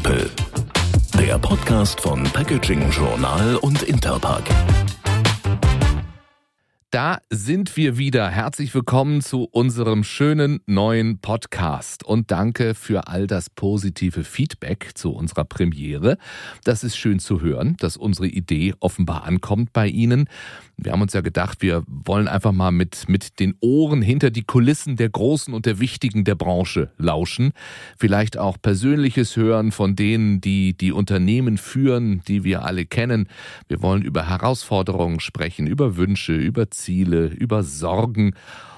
People. Der Podcast von Packaging Journal und Interpack. Da sind wir wieder. Herzlich willkommen zu unserem schönen neuen Podcast und danke für all das positive Feedback zu unserer Premiere. Das ist schön zu hören, dass unsere Idee offenbar ankommt bei Ihnen. Wir haben uns ja gedacht, wir wollen einfach mal mit, mit den Ohren hinter die Kulissen der Großen und der Wichtigen der Branche lauschen. Vielleicht auch Persönliches hören von denen, die die Unternehmen führen, die wir alle kennen. Wir wollen über Herausforderungen sprechen, über Wünsche, über Ziele, über Sorgen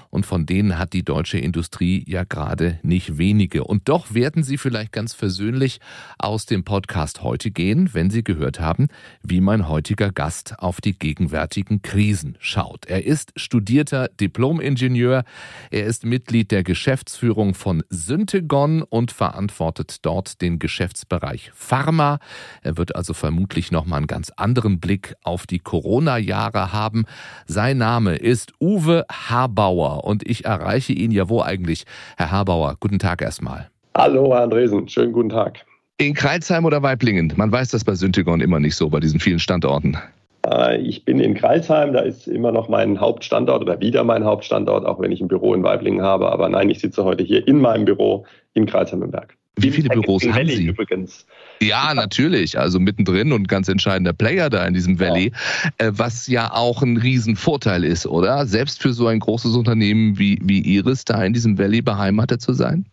und von denen hat die deutsche Industrie ja gerade nicht wenige. Und doch werden Sie vielleicht ganz versöhnlich aus dem Podcast heute gehen, wenn Sie gehört haben, wie mein heutiger Gast auf die gegenwärtigen Krisen schaut. Er ist studierter Diplom-Ingenieur, er ist Mitglied der Geschäftsführung von Syntegon und verantwortet dort den Geschäftsbereich Pharma. Er wird also vermutlich nochmal einen ganz anderen Blick auf die Corona-Jahre haben. Sein Name ist Uwe Habauer und ich erreiche ihn ja wo eigentlich? Herr Habauer, guten Tag erstmal. Hallo, Herr Andresen, schönen guten Tag. In Kreilsheim oder Weiblingen? Man weiß das bei Syntegon immer nicht so, bei diesen vielen Standorten. Äh, ich bin in Kreilsheim, da ist immer noch mein Hauptstandort oder wieder mein Hauptstandort, auch wenn ich ein Büro in Weiblingen habe. Aber nein, ich sitze heute hier in meinem Büro in Kreilsheim im Berg. Wie viele Büros haben Sie? Übrigens. Ja, natürlich. Also mittendrin und ganz entscheidender Player da in diesem Valley, ja. Äh, was ja auch ein Riesenvorteil ist, oder? Selbst für so ein großes Unternehmen wie, wie Iris, da in diesem Valley beheimatet zu sein?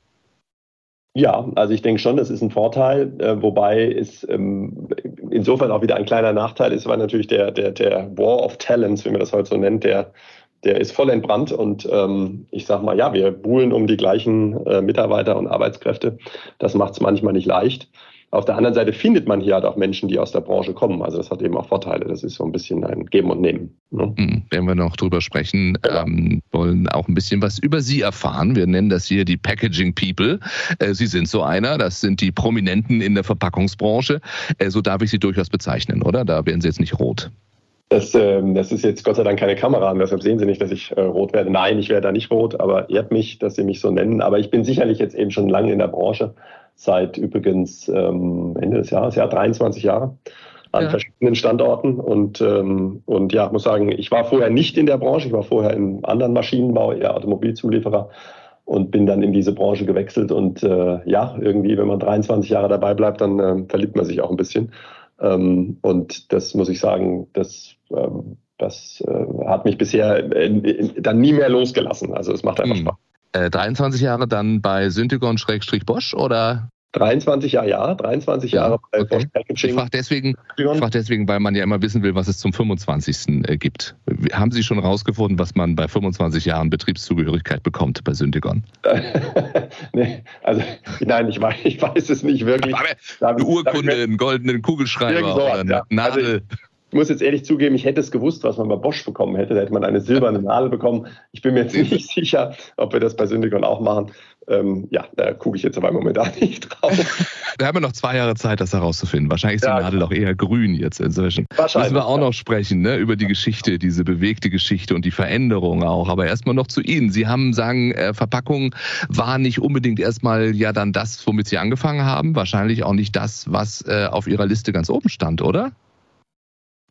Ja, also ich denke schon, das ist ein Vorteil, äh, wobei es ähm, insofern auch wieder ein kleiner Nachteil ist, weil natürlich der, der, der War of Talents, wie man das heute so nennt, der der ist voll entbrannt und ähm, ich sage mal, ja, wir buhlen um die gleichen äh, Mitarbeiter und Arbeitskräfte. Das macht es manchmal nicht leicht. Auf der anderen Seite findet man hier halt auch Menschen, die aus der Branche kommen. Also das hat eben auch Vorteile. Das ist so ein bisschen ein Geben und Nehmen. Ne? Mhm, werden wir noch drüber sprechen, ja. ähm, wollen auch ein bisschen was über Sie erfahren. Wir nennen das hier die Packaging People. Äh, Sie sind so einer, das sind die Prominenten in der Verpackungsbranche. Äh, so darf ich Sie durchaus bezeichnen, oder? Da werden Sie jetzt nicht rot. Das, ähm, das ist jetzt Gott sei Dank keine Kamera und deshalb sehen Sie nicht, dass ich äh, rot werde. Nein, ich werde da nicht rot, aber ehrt mich, dass Sie mich so nennen. Aber ich bin sicherlich jetzt eben schon lange in der Branche, seit übrigens ähm, Ende des Jahres, ja, 23 Jahre an ja. verschiedenen Standorten und, ähm, und ja, muss sagen, ich war vorher nicht in der Branche, ich war vorher im anderen Maschinenbau, eher Automobilzulieferer und bin dann in diese Branche gewechselt und äh, ja, irgendwie, wenn man 23 Jahre dabei bleibt, dann äh, verliebt man sich auch ein bisschen. Ähm, und das muss ich sagen, das, ähm, das äh, hat mich bisher äh, dann nie mehr losgelassen. Also es macht einfach hm. Spaß. Äh, 23 Jahre dann bei Syntegon-Bosch oder? 23 Jahre, ja, 23 ja, Jahre bei okay. Bosch Packaging. Ich frage deswegen, frag deswegen, weil man ja immer wissen will, was es zum 25. Äh, gibt. Haben Sie schon rausgefunden, was man bei 25 Jahren Betriebszugehörigkeit bekommt bei Syntegon? nee, also nein, ich weiß, ich weiß es nicht wirklich. Aber eine Urkunde, einen goldenen Kugelschreiber oder eine ja. Nadel. Also, muss jetzt ehrlich zugeben, ich hätte es gewusst, was man bei Bosch bekommen hätte. Da hätte man eine silberne Nadel bekommen. Ich bin mir jetzt nicht sicher, ob wir das bei Syndigon auch machen. Ähm, ja, da gucke ich jetzt aber momentan nicht drauf. Wir haben ja noch zwei Jahre Zeit, das herauszufinden. Wahrscheinlich ist die ja, Nadel auch eher grün jetzt inzwischen. Wahrscheinlich. Müssen wir auch noch sprechen, ne, über die Geschichte, diese bewegte Geschichte und die Veränderung auch. Aber erstmal noch zu Ihnen. Sie haben sagen, äh, Verpackung war nicht unbedingt erstmal ja dann das, womit Sie angefangen haben. Wahrscheinlich auch nicht das, was äh, auf Ihrer Liste ganz oben stand, oder?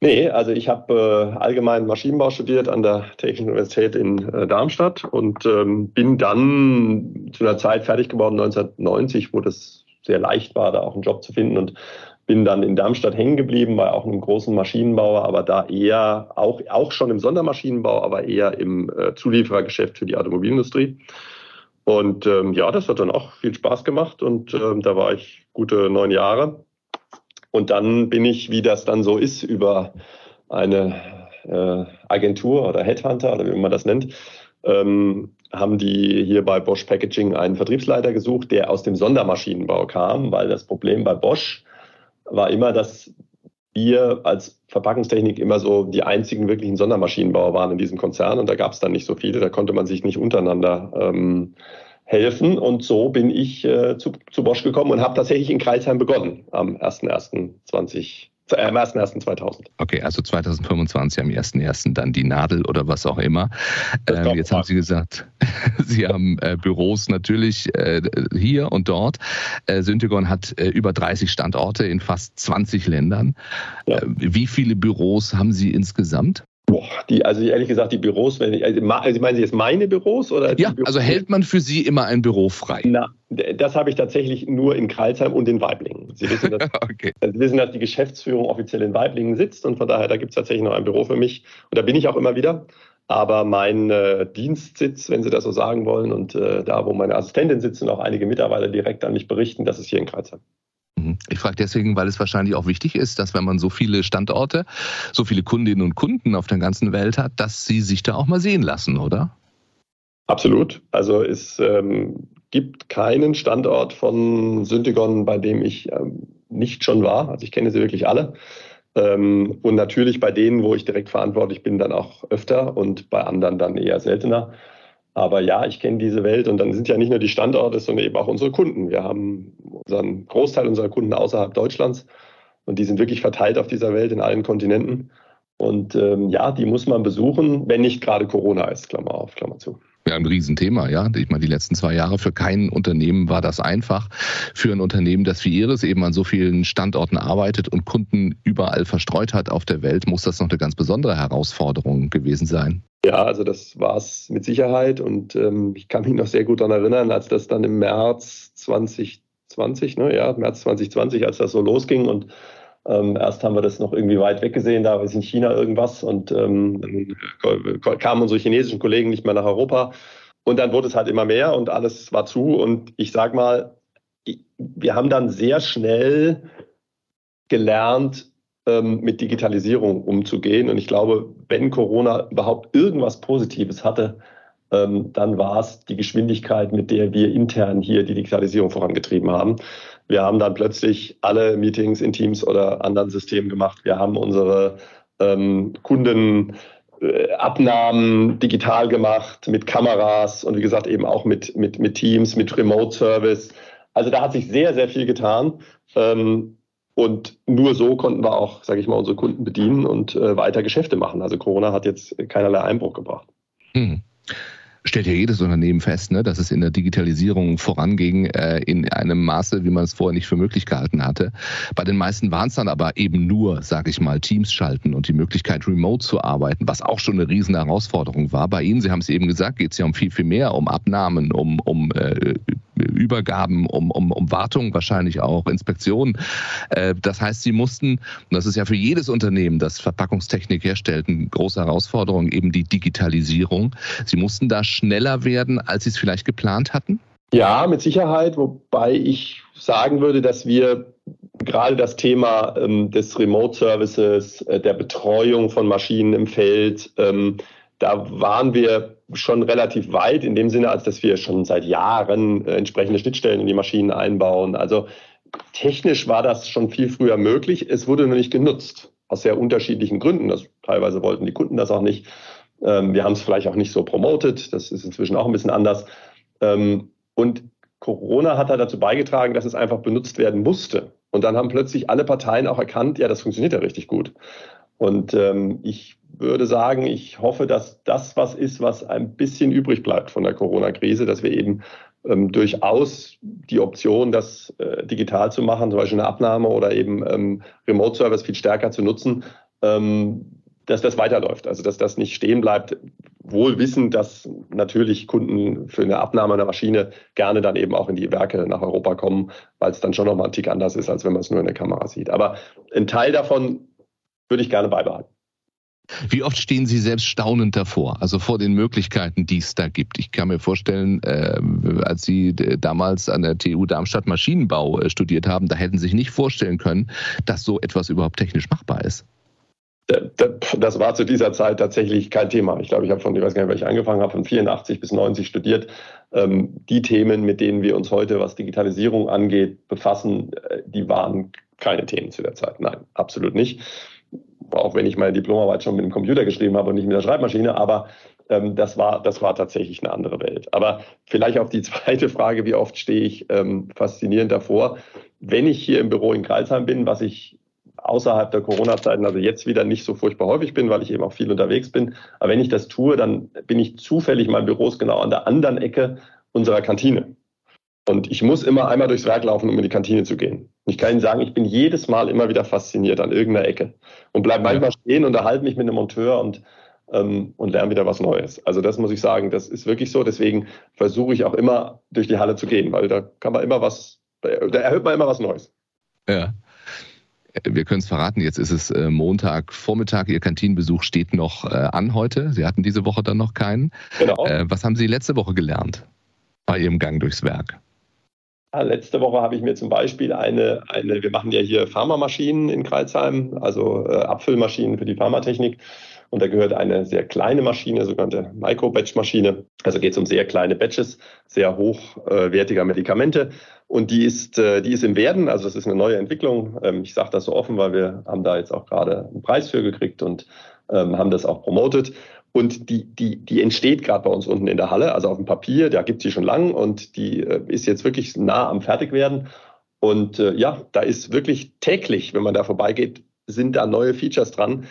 Nee, also ich habe äh, allgemein Maschinenbau studiert an der Technischen Universität in äh, Darmstadt und ähm, bin dann zu einer Zeit fertig geworden, 1990, wo das sehr leicht war, da auch einen Job zu finden und bin dann in Darmstadt hängen geblieben, bei auch einem großen Maschinenbauer, aber da eher auch, auch schon im Sondermaschinenbau, aber eher im äh, Zulieferergeschäft für die Automobilindustrie. Und ähm, ja, das hat dann auch viel Spaß gemacht und ähm, da war ich gute neun Jahre und dann bin ich, wie das dann so ist, über eine äh, Agentur oder Headhunter oder wie man das nennt, ähm, haben die hier bei Bosch Packaging einen Vertriebsleiter gesucht, der aus dem Sondermaschinenbau kam, weil das Problem bei Bosch war immer, dass wir als Verpackungstechnik immer so die einzigen wirklichen Sondermaschinenbauer waren in diesem Konzern und da gab es dann nicht so viele, da konnte man sich nicht untereinander ähm, helfen. Und so bin ich äh, zu, zu Bosch gekommen und habe tatsächlich in Kreisheim begonnen am 01.01.2020. am 1.1.2000. Okay, also 2025 am 1.1. dann die Nadel oder was auch immer. Ähm, jetzt haben Sie gesagt, Sie haben äh, Büros natürlich äh, hier und dort. Äh, Syntegon hat äh, über 30 Standorte in fast 20 Ländern. Ja. Äh, wie viele Büros haben Sie insgesamt? Boah, die, also ehrlich gesagt, die Büros, wenn ich, also, also meinen Sie jetzt meine Büros oder? Ja, also hält man für Sie immer ein Büro frei? Na, das habe ich tatsächlich nur in Kreilsheim und in Weiblingen. Sie wissen, dass, okay. Sie wissen, dass die Geschäftsführung offiziell in Weiblingen sitzt und von daher, da gibt es tatsächlich noch ein Büro für mich und da bin ich auch immer wieder. Aber mein äh, Dienstsitz, wenn Sie das so sagen wollen, und äh, da, wo meine Assistentin sitzt und auch einige Mitarbeiter direkt an mich berichten, das ist hier in Kreilsheim. Mhm. Ich frage deswegen, weil es wahrscheinlich auch wichtig ist, dass wenn man so viele Standorte, so viele Kundinnen und Kunden auf der ganzen Welt hat, dass sie sich da auch mal sehen lassen, oder? Absolut. Also es ähm, gibt keinen Standort von Syntegon, bei dem ich ähm, nicht schon war. Also ich kenne sie wirklich alle. Ähm, und natürlich bei denen, wo ich direkt verantwortlich bin, dann auch öfter und bei anderen dann eher seltener. Aber ja, ich kenne diese Welt und dann sind ja nicht nur die Standorte, sondern eben auch unsere Kunden. Wir haben unseren Großteil unserer Kunden außerhalb Deutschlands und die sind wirklich verteilt auf dieser Welt in allen Kontinenten. Und ähm, ja, die muss man besuchen, wenn nicht gerade Corona ist, Klammer auf, Klammer zu. Ja, ein Riesenthema, ja. Ich meine, die letzten zwei Jahre für kein Unternehmen war das einfach. Für ein Unternehmen, das wie Ihres eben an so vielen Standorten arbeitet und Kunden überall verstreut hat auf der Welt, muss das noch eine ganz besondere Herausforderung gewesen sein. Ja, also das war es mit Sicherheit. Und ähm, ich kann mich noch sehr gut daran erinnern, als das dann im März 2020, ne, ja, März 2020, als das so losging. Und ähm, erst haben wir das noch irgendwie weit weg gesehen, da ist in China irgendwas. Und ähm, dann kamen unsere chinesischen Kollegen nicht mehr nach Europa. Und dann wurde es halt immer mehr und alles war zu. Und ich sag mal, wir haben dann sehr schnell gelernt, mit Digitalisierung umzugehen. Und ich glaube, wenn Corona überhaupt irgendwas Positives hatte, ähm, dann war es die Geschwindigkeit, mit der wir intern hier die Digitalisierung vorangetrieben haben. Wir haben dann plötzlich alle Meetings in Teams oder anderen Systemen gemacht. Wir haben unsere ähm, Kunden äh, Abnahmen digital gemacht mit Kameras und wie gesagt eben auch mit, mit, mit Teams, mit Remote Service. Also da hat sich sehr, sehr viel getan. Ähm, und nur so konnten wir auch, sage ich mal, unsere Kunden bedienen und äh, weiter Geschäfte machen. Also Corona hat jetzt keinerlei Einbruch gebracht. Hm stellt ja jedes Unternehmen fest, ne, dass es in der Digitalisierung voranging äh, in einem Maße, wie man es vorher nicht für möglich gehalten hatte. Bei den meisten waren es dann aber eben nur, sage ich mal, Teams schalten und die Möglichkeit, remote zu arbeiten, was auch schon eine riesen Herausforderung war. Bei Ihnen, Sie haben es eben gesagt, geht es ja um viel, viel mehr, um Abnahmen, um, um äh, Übergaben, um, um, um Wartung wahrscheinlich auch, Inspektionen. Äh, das heißt, Sie mussten, und das ist ja für jedes Unternehmen, das Verpackungstechnik herstellt, eine große Herausforderung, eben die Digitalisierung. Sie mussten da schneller werden, als Sie es vielleicht geplant hatten? Ja, mit Sicherheit, wobei ich sagen würde, dass wir gerade das Thema ähm, des Remote Services, äh, der Betreuung von Maschinen im Feld, ähm, da waren wir schon relativ weit in dem Sinne, als dass wir schon seit Jahren äh, entsprechende Schnittstellen in die Maschinen einbauen. Also technisch war das schon viel früher möglich. Es wurde nur nicht genutzt. Aus sehr unterschiedlichen Gründen. Das, teilweise wollten die Kunden das auch nicht. Ähm, wir haben es vielleicht auch nicht so promotet. Das ist inzwischen auch ein bisschen anders. Ähm, und Corona hat da dazu beigetragen, dass es einfach benutzt werden musste. Und dann haben plötzlich alle Parteien auch erkannt, ja, das funktioniert ja richtig gut. Und ähm, ich würde sagen, ich hoffe, dass das was ist, was ein bisschen übrig bleibt von der Corona-Krise, dass wir eben ähm, durchaus die Option, das äh, digital zu machen, zum Beispiel eine Abnahme oder eben ähm, Remote-Service viel stärker zu nutzen, ähm, dass das weiterläuft. Also dass das nicht stehen bleibt, wohl wissend, dass natürlich Kunden für eine Abnahme einer Maschine gerne dann eben auch in die Werke nach Europa kommen, weil es dann schon nochmal ein Tick anders ist, als wenn man es nur in der Kamera sieht. Aber ein Teil davon würde ich gerne beibehalten. Wie oft stehen Sie selbst staunend davor, also vor den Möglichkeiten, die es da gibt? Ich kann mir vorstellen, äh, als Sie damals an der TU Darmstadt Maschinenbau äh, studiert haben, da hätten Sie sich nicht vorstellen können, dass so etwas überhaupt technisch machbar ist. Das war zu dieser Zeit tatsächlich kein Thema. Ich glaube, ich habe von, ich weiß gar nicht, welche ich angefangen habe, von 84 bis 90 studiert. Ähm, die Themen, mit denen wir uns heute, was Digitalisierung angeht, befassen, äh, die waren keine Themen zu der Zeit. Nein, absolut nicht auch wenn ich meine Diplomarbeit schon mit dem Computer geschrieben habe und nicht mit der Schreibmaschine, aber ähm, das, war, das war tatsächlich eine andere Welt. Aber vielleicht auf die zweite Frage, wie oft stehe ich ähm, faszinierend davor. Wenn ich hier im Büro in Kreilsheim bin, was ich außerhalb der Corona-Zeiten, also jetzt wieder nicht so furchtbar häufig bin, weil ich eben auch viel unterwegs bin. Aber wenn ich das tue, dann bin ich zufällig, mein Büro ist genau an der anderen Ecke unserer Kantine. Und ich muss immer einmal durchs Werk laufen, um in die Kantine zu gehen. Ich kann Ihnen sagen, ich bin jedes Mal immer wieder fasziniert an irgendeiner Ecke und bleibe manchmal stehen, unterhalte mich mit einem Monteur und, ähm, und lerne wieder was Neues. Also das muss ich sagen, das ist wirklich so. Deswegen versuche ich auch immer durch die Halle zu gehen, weil da kann man immer was, da erhöht man immer was Neues. Ja. Wir können es verraten, jetzt ist es äh, Montag, Vormittag, Ihr Kantinenbesuch steht noch äh, an heute. Sie hatten diese Woche dann noch keinen. Genau. Äh, was haben Sie letzte Woche gelernt bei Ihrem Gang durchs Werk? Ja, letzte Woche habe ich mir zum Beispiel eine, eine wir machen ja hier Pharmamaschinen in Kreuzheim, also äh, Abfüllmaschinen für die Pharmatechnik. Und da gehört eine sehr kleine Maschine, sogenannte Micro-Batch-Maschine. Also geht es um sehr kleine Batches, sehr hochwertiger Medikamente. Und die ist, äh, die ist im Werden, also das ist eine neue Entwicklung. Ähm, ich sage das so offen, weil wir haben da jetzt auch gerade einen Preis für gekriegt und ähm, haben das auch promotet. Und die, die, die entsteht gerade bei uns unten in der Halle, also auf dem Papier, da gibt sie schon lang und die äh, ist jetzt wirklich nah am Fertigwerden. Und äh, ja, da ist wirklich täglich, wenn man da vorbeigeht, sind da neue Features dran.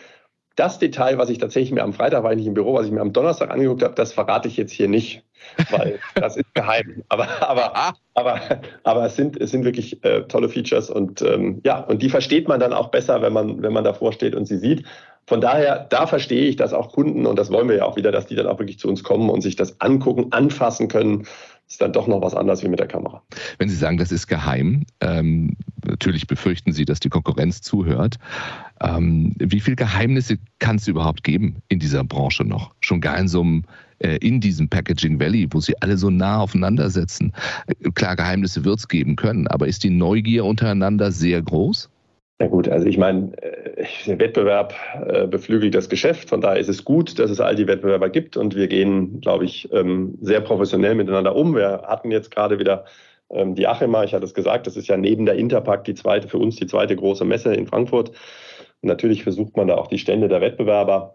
Das Detail, was ich tatsächlich mir am Freitag war ich nicht im Büro, was ich mir am Donnerstag angeguckt habe, das verrate ich jetzt hier nicht, weil das ist geheim. Aber, aber, aber, aber es sind, es sind wirklich äh, tolle Features und ähm, ja, und die versteht man dann auch besser, wenn man, wenn man davor steht und sie sieht. Von daher, da verstehe ich, dass auch Kunden, und das wollen wir ja auch wieder, dass die dann auch wirklich zu uns kommen und sich das angucken, anfassen können. ist dann doch noch was anderes wie mit der Kamera. Wenn Sie sagen, das ist geheim, ähm, natürlich befürchten Sie, dass die Konkurrenz zuhört. Ähm, wie viele Geheimnisse kann es überhaupt geben in dieser Branche noch? Schon gar in so einem in diesem Packaging Valley, wo sie alle so nah aufeinander sitzen. Äh, klar, Geheimnisse wird es geben können, aber ist die Neugier untereinander sehr groß? Na gut, also ich meine, äh, der Wettbewerb äh, beflügelt das Geschäft. Von daher ist es gut, dass es all die Wettbewerber gibt und wir gehen, glaube ich, ähm, sehr professionell miteinander um. Wir hatten jetzt gerade wieder ähm, die Achema, ich hatte es gesagt, das ist ja neben der Interpack die zweite, für uns die zweite große Messe in Frankfurt. Und natürlich versucht man da auch die Stände der Wettbewerber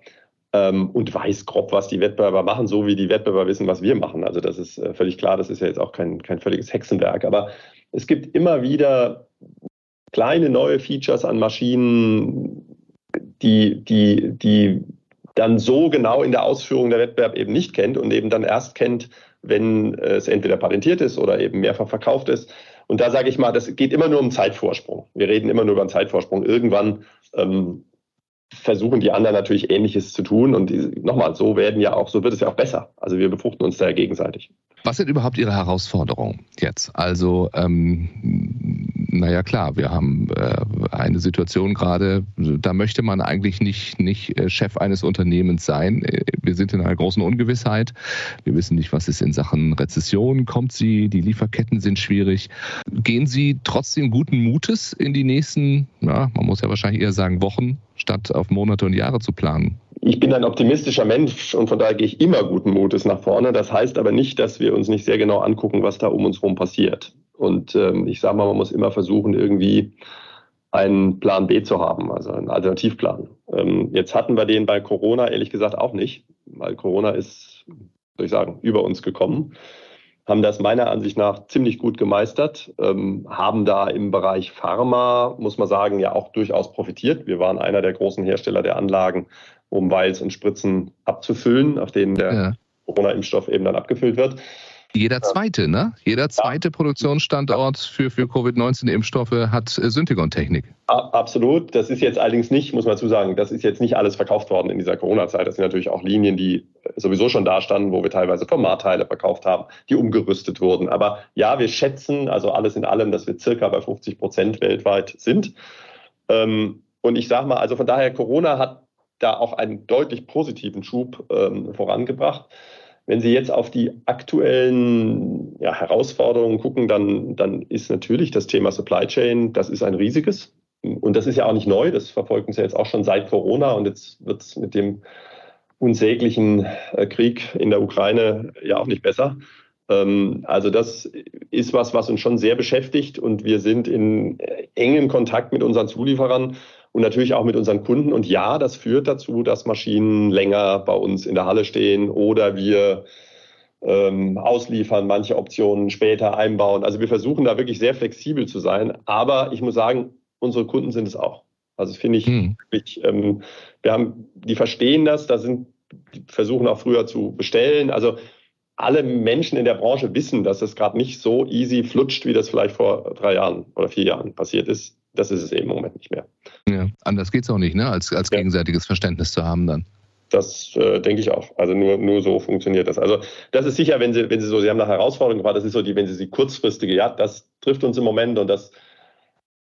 ähm, und weiß grob, was die Wettbewerber machen, so wie die Wettbewerber wissen, was wir machen. Also das ist äh, völlig klar, das ist ja jetzt auch kein, kein völliges Hexenwerk. Aber es gibt immer wieder kleine neue Features an Maschinen, die, die, die dann so genau in der Ausführung der Wettbewerb eben nicht kennt und eben dann erst kennt, wenn es entweder patentiert ist oder eben mehrfach verkauft ist. Und da sage ich mal, das geht immer nur um Zeitvorsprung. Wir reden immer nur über einen Zeitvorsprung. Irgendwann ähm, versuchen die anderen natürlich Ähnliches zu tun. Und nochmal, so werden ja auch, so wird es ja auch besser. Also wir befruchten uns da ja gegenseitig. Was sind überhaupt Ihre Herausforderungen jetzt? Also, ähm, naja klar, wir haben äh, eine Situation gerade, da möchte man eigentlich nicht, nicht äh, Chef eines Unternehmens sein. Äh, wir sind in einer großen Ungewissheit. Wir wissen nicht, was ist in Sachen Rezession, kommt sie, die Lieferketten sind schwierig. Gehen Sie trotzdem guten Mutes in die nächsten, ja, man muss ja wahrscheinlich eher sagen Wochen, statt auf Monate und Jahre zu planen? Ich bin ein optimistischer Mensch und von daher gehe ich immer guten Mutes nach vorne. Das heißt aber nicht, dass wir uns nicht sehr genau angucken, was da um uns herum passiert. Und ähm, ich sage mal, man muss immer versuchen, irgendwie einen Plan B zu haben, also einen Alternativplan. Ähm, jetzt hatten wir den bei Corona ehrlich gesagt auch nicht, weil Corona ist, soll ich sagen, über uns gekommen haben das meiner Ansicht nach ziemlich gut gemeistert, ähm, haben da im Bereich Pharma, muss man sagen, ja auch durchaus profitiert. Wir waren einer der großen Hersteller der Anlagen, um Vials und Spritzen abzufüllen, auf denen der ja. Corona-Impfstoff eben dann abgefüllt wird. Jeder zweite, ne? Jeder zweite ja. Produktionsstandort für, für Covid-19-Impfstoffe hat äh, Syntegon-Technik. Absolut. Das ist jetzt allerdings nicht, muss man dazu sagen, das ist jetzt nicht alles verkauft worden in dieser Corona-Zeit. Das sind natürlich auch Linien, die sowieso schon da standen, wo wir teilweise Formatteile verkauft haben, die umgerüstet wurden. Aber ja, wir schätzen, also alles in allem, dass wir circa bei 50 Prozent weltweit sind. Ähm, und ich sage mal, also von daher, Corona hat da auch einen deutlich positiven Schub ähm, vorangebracht. Wenn Sie jetzt auf die aktuellen ja, Herausforderungen gucken, dann, dann ist natürlich das Thema Supply Chain, das ist ein riesiges. Und das ist ja auch nicht neu, das verfolgt uns ja jetzt auch schon seit Corona und jetzt wird es mit dem unsäglichen äh, Krieg in der Ukraine ja auch nicht besser. Ähm, also das ist was, was uns schon sehr beschäftigt und wir sind in äh, engem Kontakt mit unseren Zulieferern und natürlich auch mit unseren Kunden. Und ja, das führt dazu, dass Maschinen länger bei uns in der Halle stehen oder wir ähm, ausliefern, manche Optionen später einbauen. Also wir versuchen da wirklich sehr flexibel zu sein. Aber ich muss sagen, unsere Kunden sind es auch. Also finde ich mhm. wirklich, ähm, wir haben, die verstehen das, da sind, die versuchen auch früher zu bestellen. Also alle Menschen in der Branche wissen, dass es gerade nicht so easy flutscht, wie das vielleicht vor drei Jahren oder vier Jahren passiert ist. Das ist es eben im Moment nicht mehr. Ja, anders geht es auch nicht, ne? als, als ja. gegenseitiges Verständnis zu haben dann. Das äh, denke ich auch. Also nur, nur so funktioniert das. Also das ist sicher, wenn Sie, wenn Sie so, Sie haben eine Herausforderung gefragt, das ist so die, wenn Sie die kurzfristige, ja, das trifft uns im Moment und das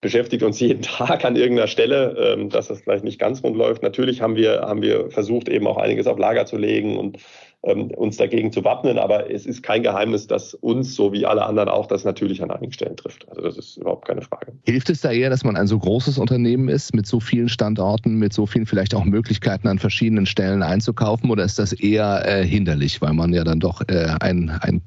beschäftigt uns jeden Tag an irgendeiner Stelle, ähm, dass das vielleicht nicht ganz rund läuft. Natürlich haben wir, haben wir versucht, eben auch einiges auf Lager zu legen und uns dagegen zu wappnen, aber es ist kein Geheimnis, dass uns, so wie alle anderen auch, das natürlich an einigen Stellen trifft. Also das ist überhaupt keine Frage. Hilft es da eher, dass man ein so großes Unternehmen ist, mit so vielen Standorten, mit so vielen vielleicht auch Möglichkeiten an verschiedenen Stellen einzukaufen, oder ist das eher äh, hinderlich, weil man ja dann doch äh, ein, ein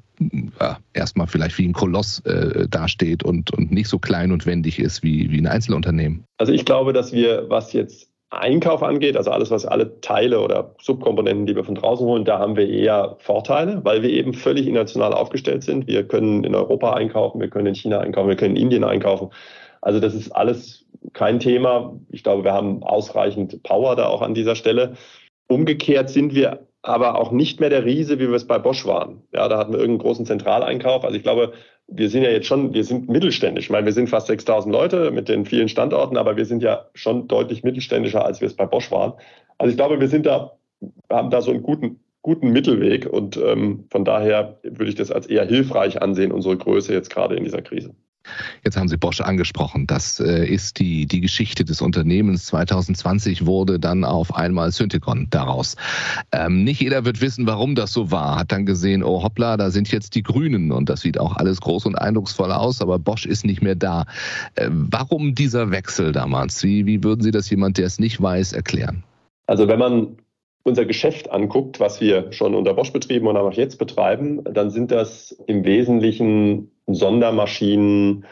ja, erstmal vielleicht wie ein Koloss äh, dasteht und, und nicht so klein und wendig ist wie, wie ein Einzelunternehmen? Also ich glaube, dass wir, was jetzt Einkauf angeht, also alles, was alle Teile oder Subkomponenten, die wir von draußen holen, da haben wir eher Vorteile, weil wir eben völlig international aufgestellt sind. Wir können in Europa einkaufen, wir können in China einkaufen, wir können in Indien einkaufen. Also das ist alles kein Thema. Ich glaube, wir haben ausreichend Power da auch an dieser Stelle. Umgekehrt sind wir aber auch nicht mehr der Riese, wie wir es bei Bosch waren. Ja, da hatten wir irgendeinen großen Zentraleinkauf. Also ich glaube, wir sind ja jetzt schon, wir sind mittelständisch. Ich meine, wir sind fast 6000 Leute mit den vielen Standorten, aber wir sind ja schon deutlich mittelständischer, als wir es bei Bosch waren. Also ich glaube, wir sind da, haben da so einen guten, guten Mittelweg und ähm, von daher würde ich das als eher hilfreich ansehen, unsere Größe jetzt gerade in dieser Krise. Jetzt haben Sie Bosch angesprochen. Das äh, ist die, die Geschichte des Unternehmens. 2020 wurde dann auf einmal Synthekon daraus. Ähm, nicht jeder wird wissen, warum das so war. Hat dann gesehen, oh hoppla, da sind jetzt die Grünen und das sieht auch alles groß und eindrucksvoll aus, aber Bosch ist nicht mehr da. Äh, warum dieser Wechsel damals? Wie, wie würden Sie das jemand, der es nicht weiß, erklären? Also wenn man unser Geschäft anguckt, was wir schon unter Bosch betrieben und auch jetzt betreiben, dann sind das im Wesentlichen Sondermaschinen,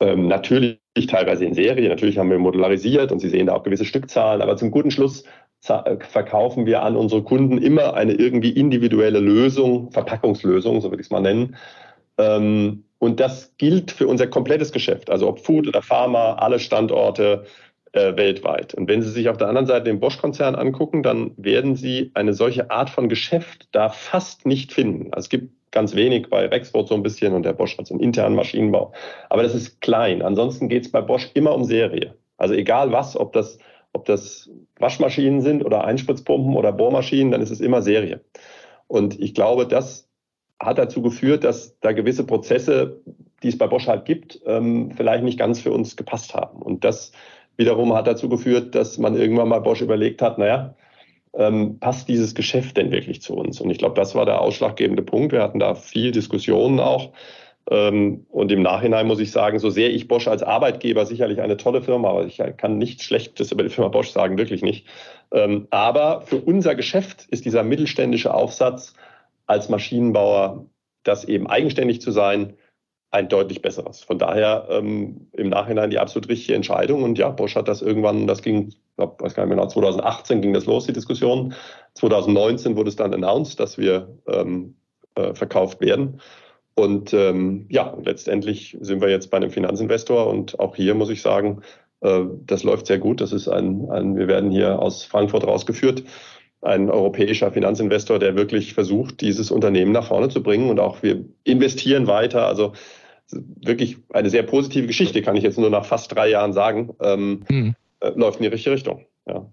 ähm, natürlich teilweise in Serie, natürlich haben wir modularisiert und Sie sehen da auch gewisse Stückzahlen, aber zum guten Schluss äh, verkaufen wir an unsere Kunden immer eine irgendwie individuelle Lösung, Verpackungslösung, so würde ich es mal nennen. Ähm, und das gilt für unser komplettes Geschäft, also ob Food oder Pharma, alle Standorte äh, weltweit. Und wenn Sie sich auf der anderen Seite den Bosch-Konzern angucken, dann werden Sie eine solche Art von Geschäft da fast nicht finden. Also es gibt ganz wenig bei Rexford so ein bisschen und der Bosch hat so einen internen Maschinenbau. Aber das ist klein. Ansonsten geht es bei Bosch immer um Serie. Also egal was, ob das, ob das Waschmaschinen sind oder Einspritzpumpen oder Bohrmaschinen, dann ist es immer Serie. Und ich glaube, das hat dazu geführt, dass da gewisse Prozesse, die es bei Bosch halt gibt, ähm, vielleicht nicht ganz für uns gepasst haben. Und das wiederum hat dazu geführt, dass man irgendwann mal Bosch überlegt hat, naja, ähm, passt dieses Geschäft denn wirklich zu uns? Und ich glaube, das war der ausschlaggebende Punkt. Wir hatten da viel Diskussionen auch. Ähm, und im Nachhinein muss ich sagen, so sehr ich Bosch als Arbeitgeber sicherlich eine tolle Firma, aber ich kann nichts Schlechtes über die Firma Bosch sagen, wirklich nicht. Ähm, aber für unser Geschäft ist dieser mittelständische Aufsatz als Maschinenbauer, das eben eigenständig zu sein, ein deutlich besseres. Von daher ähm, im Nachhinein die absolut richtige Entscheidung. Und ja, Bosch hat das irgendwann, das ging, ich weiß gar nicht mehr genau, 2018 ging das los, die Diskussion. 2019 wurde es dann announced, dass wir ähm, äh, verkauft werden. Und ähm, ja, letztendlich sind wir jetzt bei einem Finanzinvestor und auch hier muss ich sagen, äh, das läuft sehr gut. Das ist ein, ein, wir werden hier aus Frankfurt rausgeführt ein europäischer Finanzinvestor, der wirklich versucht, dieses Unternehmen nach vorne zu bringen. Und auch wir investieren weiter. Also wirklich eine sehr positive Geschichte, kann ich jetzt nur nach fast drei Jahren sagen. Ähm, hm. äh, läuft in die richtige Richtung. Ja.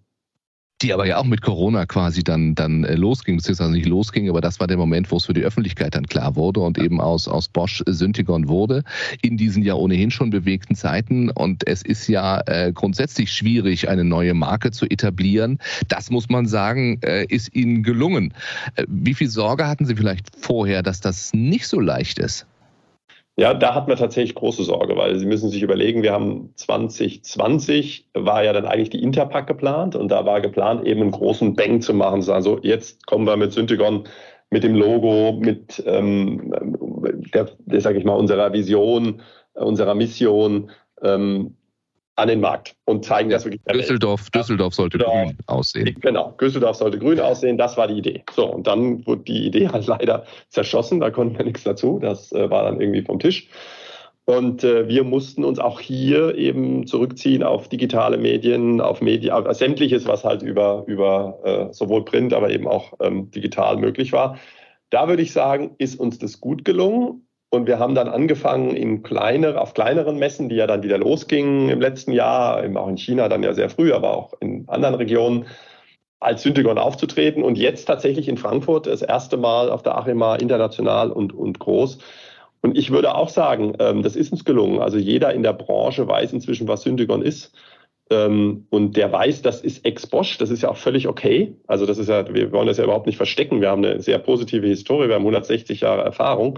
Die aber ja auch mit Corona quasi dann, dann äh, losging, beziehungsweise nicht losging, aber das war der Moment, wo es für die Öffentlichkeit dann klar wurde und eben aus, aus Bosch Syntegon wurde, in diesen ja ohnehin schon bewegten Zeiten. Und es ist ja äh, grundsätzlich schwierig, eine neue Marke zu etablieren. Das muss man sagen, äh, ist Ihnen gelungen. Äh, wie viel Sorge hatten Sie vielleicht vorher, dass das nicht so leicht ist? Ja, da hat man tatsächlich große Sorge, weil Sie müssen sich überlegen, wir haben 2020 war ja dann eigentlich die Interpack geplant und da war geplant, eben einen großen Bang zu machen. Also jetzt kommen wir mit Syntegon, mit dem Logo, mit ähm, der, der sage ich mal, unserer Vision, unserer Mission. Ähm, an den Markt und zeigen das wirklich. Düsseldorf, Düsseldorf sollte genau. grün aussehen. Genau, Düsseldorf sollte grün aussehen, das war die Idee. So, und dann wurde die Idee halt leider zerschossen, da konnten wir nichts dazu, das äh, war dann irgendwie vom Tisch. Und äh, wir mussten uns auch hier eben zurückziehen auf digitale Medien, auf Medien, auf sämtliches, was halt über, über äh, sowohl Print, aber eben auch ähm, digital möglich war. Da würde ich sagen, ist uns das gut gelungen. Und wir haben dann angefangen in kleinere, auf kleineren Messen, die ja dann wieder losgingen im letzten Jahr, eben auch in China dann ja sehr früh, aber auch in anderen Regionen, als Syntagon aufzutreten. Und jetzt tatsächlich in Frankfurt das erste Mal auf der Achima international und, und groß. Und ich würde auch sagen, ähm, das ist uns gelungen. Also jeder in der Branche weiß inzwischen, was Syntagon ist. Ähm, und der weiß, das ist ex-Bosch, das ist ja auch völlig okay. Also das ist ja, wir wollen das ja überhaupt nicht verstecken. Wir haben eine sehr positive Historie, wir haben 160 Jahre Erfahrung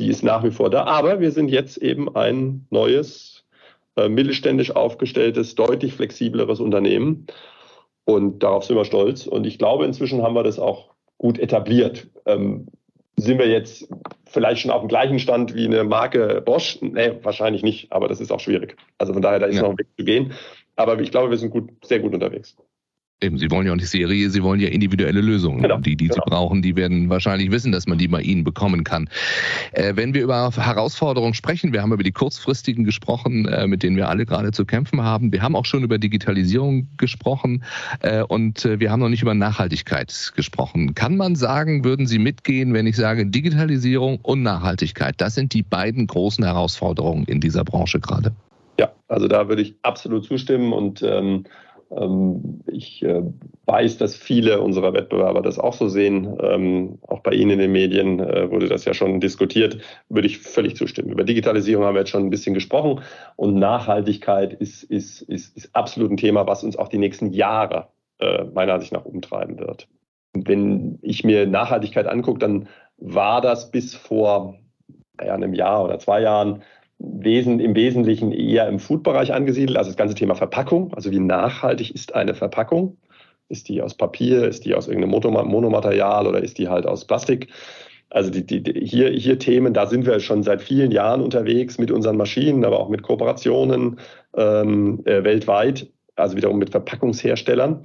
die ist nach wie vor da. Aber wir sind jetzt eben ein neues, äh, mittelständisch aufgestelltes, deutlich flexibleres Unternehmen. Und darauf sind wir stolz. Und ich glaube, inzwischen haben wir das auch gut etabliert. Ähm, sind wir jetzt vielleicht schon auf dem gleichen Stand wie eine Marke Bosch? Nee, wahrscheinlich nicht, aber das ist auch schwierig. Also von daher, da ist ja. noch ein Weg zu gehen. Aber ich glaube, wir sind gut, sehr gut unterwegs. Eben, Sie wollen ja auch nicht Serie, Sie wollen ja individuelle Lösungen. Genau, die, die genau. Sie brauchen, die werden wahrscheinlich wissen, dass man die bei Ihnen bekommen kann. Äh, wenn wir über Herausforderungen sprechen, wir haben über die kurzfristigen gesprochen, äh, mit denen wir alle gerade zu kämpfen haben. Wir haben auch schon über Digitalisierung gesprochen äh, und äh, wir haben noch nicht über Nachhaltigkeit gesprochen. Kann man sagen, würden Sie mitgehen, wenn ich sage Digitalisierung und Nachhaltigkeit? Das sind die beiden großen Herausforderungen in dieser Branche gerade. Ja, also da würde ich absolut zustimmen und ähm, ähm, ich äh, weiß, dass viele unserer Wettbewerber das auch so sehen. Ähm, auch bei Ihnen in den Medien äh, wurde das ja schon diskutiert. Würde ich völlig zustimmen. Über Digitalisierung haben wir jetzt schon ein bisschen gesprochen. Und Nachhaltigkeit ist, ist, ist, ist absolut ein Thema, was uns auch die nächsten Jahre äh, meiner Ansicht nach umtreiben wird. Wenn ich mir Nachhaltigkeit angucke, dann war das bis vor ja, einem Jahr oder zwei Jahren Wesen, im Wesentlichen eher im Food-Bereich angesiedelt, also das ganze Thema Verpackung, also wie nachhaltig ist eine Verpackung? Ist die aus Papier, ist die aus irgendeinem Monomaterial oder ist die halt aus Plastik? Also die, die, hier, hier Themen, da sind wir schon seit vielen Jahren unterwegs mit unseren Maschinen, aber auch mit Kooperationen ähm, äh, weltweit, also wiederum mit Verpackungsherstellern.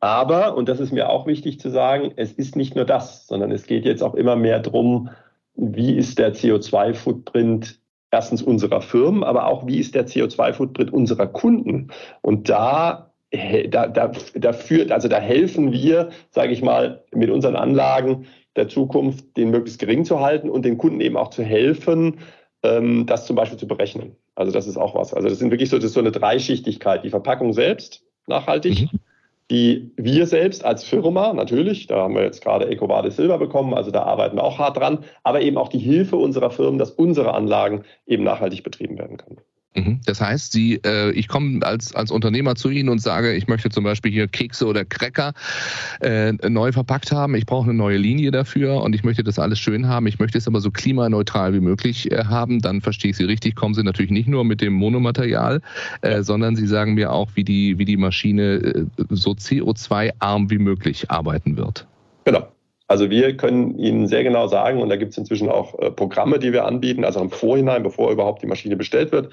Aber, und das ist mir auch wichtig zu sagen, es ist nicht nur das, sondern es geht jetzt auch immer mehr darum, wie ist der CO2-Footprint erstens unserer Firmen, aber auch wie ist der CO2-Footprint unserer Kunden. Und da da, da, da führt, also da helfen wir, sage ich mal, mit unseren Anlagen der Zukunft, den möglichst gering zu halten und den Kunden eben auch zu helfen, ähm, das zum Beispiel zu berechnen. Also das ist auch was. Also das sind wirklich so, das so eine Dreischichtigkeit. Die Verpackung selbst nachhaltig, mhm die wir selbst als Firma natürlich, da haben wir jetzt gerade EcoVadis Silber bekommen, also da arbeiten wir auch hart dran, aber eben auch die Hilfe unserer Firmen, dass unsere Anlagen eben nachhaltig betrieben werden können. Mhm. Das heißt, Sie, äh, ich komme als, als Unternehmer zu Ihnen und sage, ich möchte zum Beispiel hier Kekse oder Cracker äh, neu verpackt haben. Ich brauche eine neue Linie dafür und ich möchte das alles schön haben. Ich möchte es aber so klimaneutral wie möglich äh, haben. Dann verstehe ich Sie richtig. Kommen Sie natürlich nicht nur mit dem Monomaterial, äh, sondern Sie sagen mir auch, wie die, wie die Maschine äh, so CO2-arm wie möglich arbeiten wird. Genau. Also wir können Ihnen sehr genau sagen, und da gibt es inzwischen auch äh, Programme, die wir anbieten, also im Vorhinein, bevor überhaupt die Maschine bestellt wird,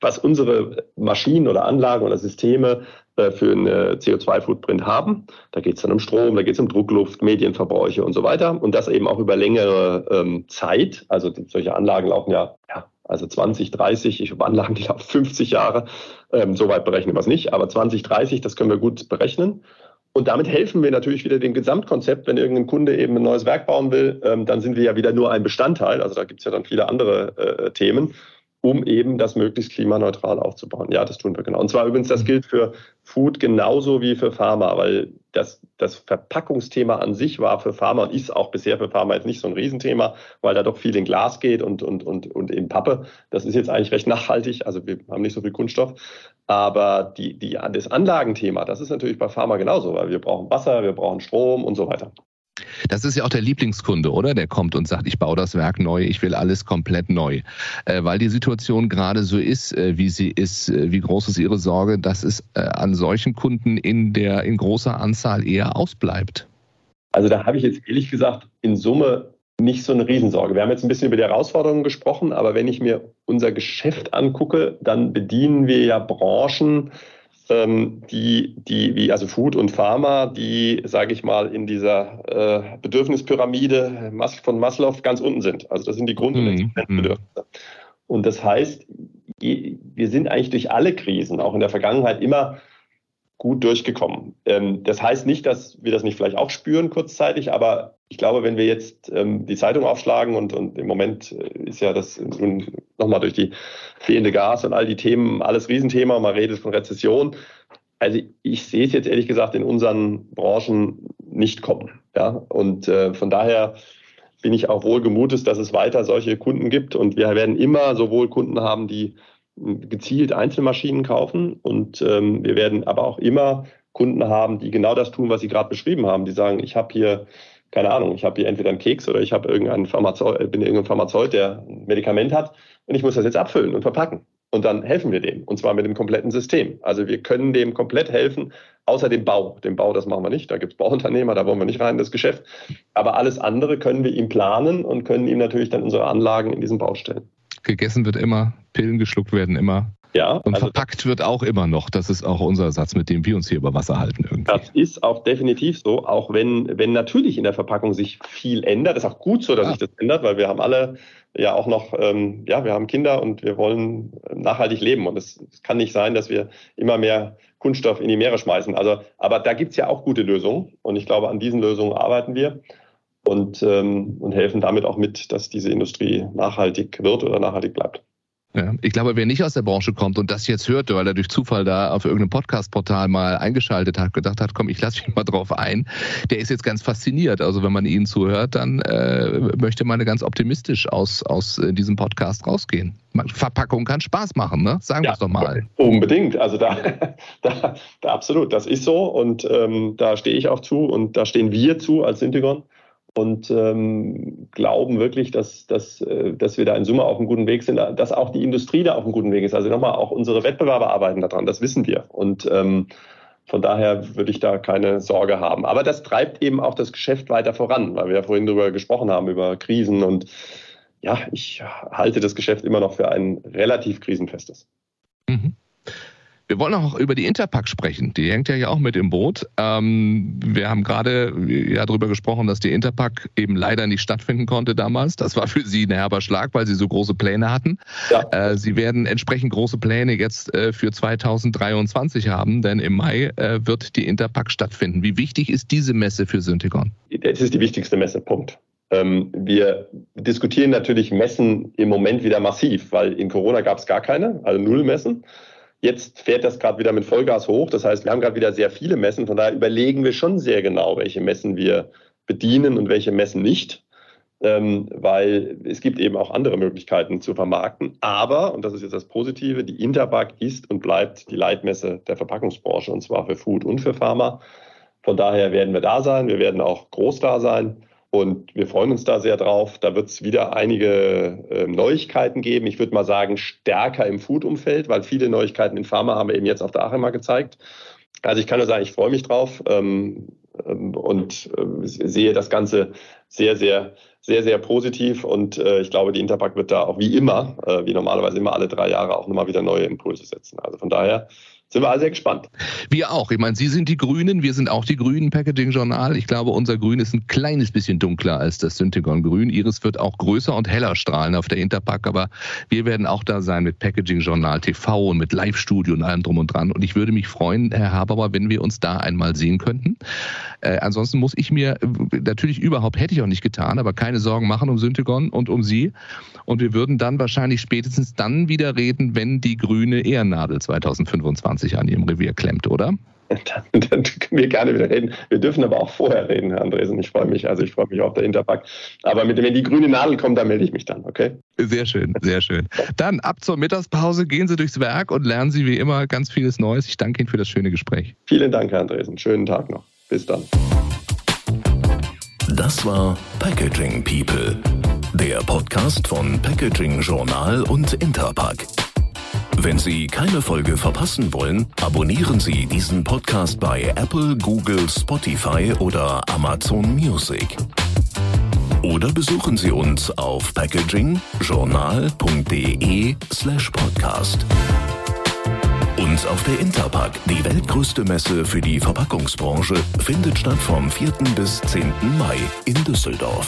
was unsere Maschinen oder Anlagen oder Systeme äh, für einen CO2-Footprint haben. Da geht es dann um Strom, da geht es um Druckluft, Medienverbräuche und so weiter. Und das eben auch über längere ähm, Zeit. Also solche Anlagen laufen ja, ja also 20, 30, ich habe Anlagen, die laufen 50 Jahre. Ähm, Soweit berechnen wir es nicht, aber 20, 30, das können wir gut berechnen. Und damit helfen wir natürlich wieder dem Gesamtkonzept. Wenn irgendein Kunde eben ein neues Werk bauen will, ähm, dann sind wir ja wieder nur ein Bestandteil. Also da gibt es ja dann viele andere äh, Themen um eben das möglichst klimaneutral aufzubauen. Ja, das tun wir genau. Und zwar übrigens, das gilt für Food genauso wie für Pharma, weil das, das Verpackungsthema an sich war für Pharma und ist auch bisher für Pharma jetzt nicht so ein Riesenthema, weil da doch viel in Glas geht und, und, und, und in Pappe. Das ist jetzt eigentlich recht nachhaltig, also wir haben nicht so viel Kunststoff. Aber die, die, das Anlagenthema, das ist natürlich bei Pharma genauso, weil wir brauchen Wasser, wir brauchen Strom und so weiter. Das ist ja auch der Lieblingskunde, oder? Der kommt und sagt, ich baue das Werk neu, ich will alles komplett neu. Äh, weil die Situation gerade so ist, äh, wie sie ist, äh, wie groß ist Ihre Sorge, dass es äh, an solchen Kunden in, der, in großer Anzahl eher ausbleibt? Also da habe ich jetzt ehrlich gesagt in Summe nicht so eine Riesensorge. Wir haben jetzt ein bisschen über die Herausforderungen gesprochen, aber wenn ich mir unser Geschäft angucke, dann bedienen wir ja Branchen, ähm, die, die, wie also Food und Pharma, die, sage ich mal, in dieser äh, Bedürfnispyramide von Maslow ganz unten sind. Also das sind die Grund- und mhm. Existenzbedürfnisse. Und das heißt, wir sind eigentlich durch alle Krisen, auch in der Vergangenheit, immer gut durchgekommen. Ähm, das heißt nicht, dass wir das nicht vielleicht auch spüren kurzzeitig, aber ich glaube, wenn wir jetzt ähm, die Zeitung aufschlagen und, und im Moment äh, ist ja das nochmal durch die fehlende Gas und all die Themen alles Riesenthema, man redet von Rezession. Also ich sehe es jetzt ehrlich gesagt in unseren Branchen nicht kommen. Ja? Und äh, von daher bin ich auch wohl gemutet, dass es weiter solche Kunden gibt. Und wir werden immer sowohl Kunden haben, die gezielt Einzelmaschinen kaufen. Und ähm, wir werden aber auch immer Kunden haben, die genau das tun, was Sie gerade beschrieben haben. Die sagen, ich habe hier, keine Ahnung, ich habe hier entweder einen Keks oder ich habe irgendeinen Pharmazeut, bin irgendein Pharmazeut, der ein Medikament hat und ich muss das jetzt abfüllen und verpacken. Und dann helfen wir dem, und zwar mit dem kompletten System. Also wir können dem komplett helfen, außer dem Bau. Den Bau, das machen wir nicht. Da gibt es Bauunternehmer, da wollen wir nicht rein, das Geschäft. Aber alles andere können wir ihm planen und können ihm natürlich dann unsere Anlagen in diesen Bau stellen gegessen wird immer, Pillen geschluckt werden immer. Ja, und also verpackt wird auch immer noch. Das ist auch unser Satz, mit dem wir uns hier über Wasser halten. Irgendwie. Das ist auch definitiv so, auch wenn, wenn natürlich in der Verpackung sich viel ändert. Das ist auch gut so, dass ja. sich das ändert, weil wir haben alle ja auch noch, ähm, ja, wir haben Kinder und wir wollen nachhaltig leben. Und es, es kann nicht sein, dass wir immer mehr Kunststoff in die Meere schmeißen. Also, aber da gibt es ja auch gute Lösungen. Und ich glaube, an diesen Lösungen arbeiten wir und, ähm, und helfen damit auch mit, dass diese Industrie nachhaltig wird oder nachhaltig bleibt. Ja, ich glaube, wer nicht aus der Branche kommt und das jetzt hört, weil er durch Zufall da auf irgendeinem Podcast-Portal mal eingeschaltet hat, gedacht hat, komm, ich lasse mich mal drauf ein, der ist jetzt ganz fasziniert. Also wenn man ihnen zuhört, dann äh, möchte man ganz optimistisch aus, aus äh, diesem Podcast rausgehen. Verpackung kann Spaß machen, ne? Sagen wir es doch mal. Unbedingt. Also da, da, da absolut, das ist so und ähm, da stehe ich auch zu und da stehen wir zu als Syntegon und ähm, glauben wirklich, dass, dass, äh, dass wir da in Summe auf einem guten Weg sind, dass auch die Industrie da auf einem guten Weg ist. Also nochmal, auch unsere Wettbewerber arbeiten daran, das wissen wir. Und ähm, von daher würde ich da keine Sorge haben. Aber das treibt eben auch das Geschäft weiter voran, weil wir ja vorhin darüber gesprochen haben, über Krisen. Und ja, ich halte das Geschäft immer noch für ein relativ krisenfestes. Mhm. Wir wollen auch über die Interpack sprechen. Die hängt ja hier auch mit im Boot. Ähm, wir haben gerade ja darüber gesprochen, dass die Interpack eben leider nicht stattfinden konnte damals. Das war für Sie ein herber Schlag, weil Sie so große Pläne hatten. Ja. Äh, Sie werden entsprechend große Pläne jetzt äh, für 2023 haben, denn im Mai äh, wird die Interpack stattfinden. Wie wichtig ist diese Messe für Syntegon? Es ist die wichtigste Messe, Punkt. Ähm, wir diskutieren natürlich Messen im Moment wieder massiv, weil in Corona gab es gar keine, also null Messen. Jetzt fährt das gerade wieder mit Vollgas hoch. Das heißt, wir haben gerade wieder sehr viele Messen. Von daher überlegen wir schon sehr genau, welche Messen wir bedienen und welche Messen nicht. Ähm, weil es gibt eben auch andere Möglichkeiten zu vermarkten. Aber, und das ist jetzt das Positive, die Interpack ist und bleibt die Leitmesse der Verpackungsbranche und zwar für Food und für Pharma. Von daher werden wir da sein. Wir werden auch groß da sein. Und wir freuen uns da sehr drauf. Da wird es wieder einige äh, Neuigkeiten geben. Ich würde mal sagen, stärker im Food-Umfeld, weil viele Neuigkeiten in Pharma haben wir eben jetzt auf der Achema gezeigt. Also ich kann nur sagen, ich freue mich drauf ähm, ähm, und äh, sehe das Ganze sehr, sehr, sehr, sehr positiv. Und äh, ich glaube, die Interpack wird da auch wie immer, äh, wie normalerweise immer alle drei Jahre auch nochmal wieder neue Impulse setzen. Also von daher sind wir alle sehr gespannt. Wir auch. Ich meine, Sie sind die Grünen, wir sind auch die Grünen Packaging Journal. Ich glaube, unser Grün ist ein kleines bisschen dunkler als das Syntegon Grün. Ihres wird auch größer und heller strahlen auf der Interpack, aber wir werden auch da sein mit Packaging Journal TV und mit Live-Studio und allem drum und dran. Und ich würde mich freuen, Herr Haberer, wenn wir uns da einmal sehen könnten. Äh, ansonsten muss ich mir natürlich überhaupt, hätte ich auch nicht getan, aber keine Sorgen machen um Syntegon und um Sie. Und wir würden dann wahrscheinlich spätestens dann wieder reden, wenn die grüne Ehrennadel 2025 20 an ihrem Revier klemmt, oder? Dann, dann, können wir gerne wieder reden. Wir dürfen aber auch vorher reden, Herr Andresen. Ich freue mich, also ich freue mich auf der Interpack. Aber mit, wenn die grüne Nadel kommt, dann melde ich mich dann, okay? Sehr schön, sehr schön. Dann ab zur Mittagspause gehen Sie durchs Werk und lernen Sie wie immer ganz vieles Neues. Ich danke Ihnen für das schöne Gespräch. Vielen Dank, Herr Andresen. Schönen Tag noch. Bis dann. Das war Packaging People, der Podcast von Packaging Journal und Interpack. Wenn Sie keine Folge verpassen wollen, abonnieren Sie diesen Podcast bei Apple, Google, Spotify oder Amazon Music. Oder besuchen Sie uns auf packagingjournal.de slash podcast. Und auf der Interpack, die weltgrößte Messe für die Verpackungsbranche, findet statt vom 4. bis 10. Mai in Düsseldorf.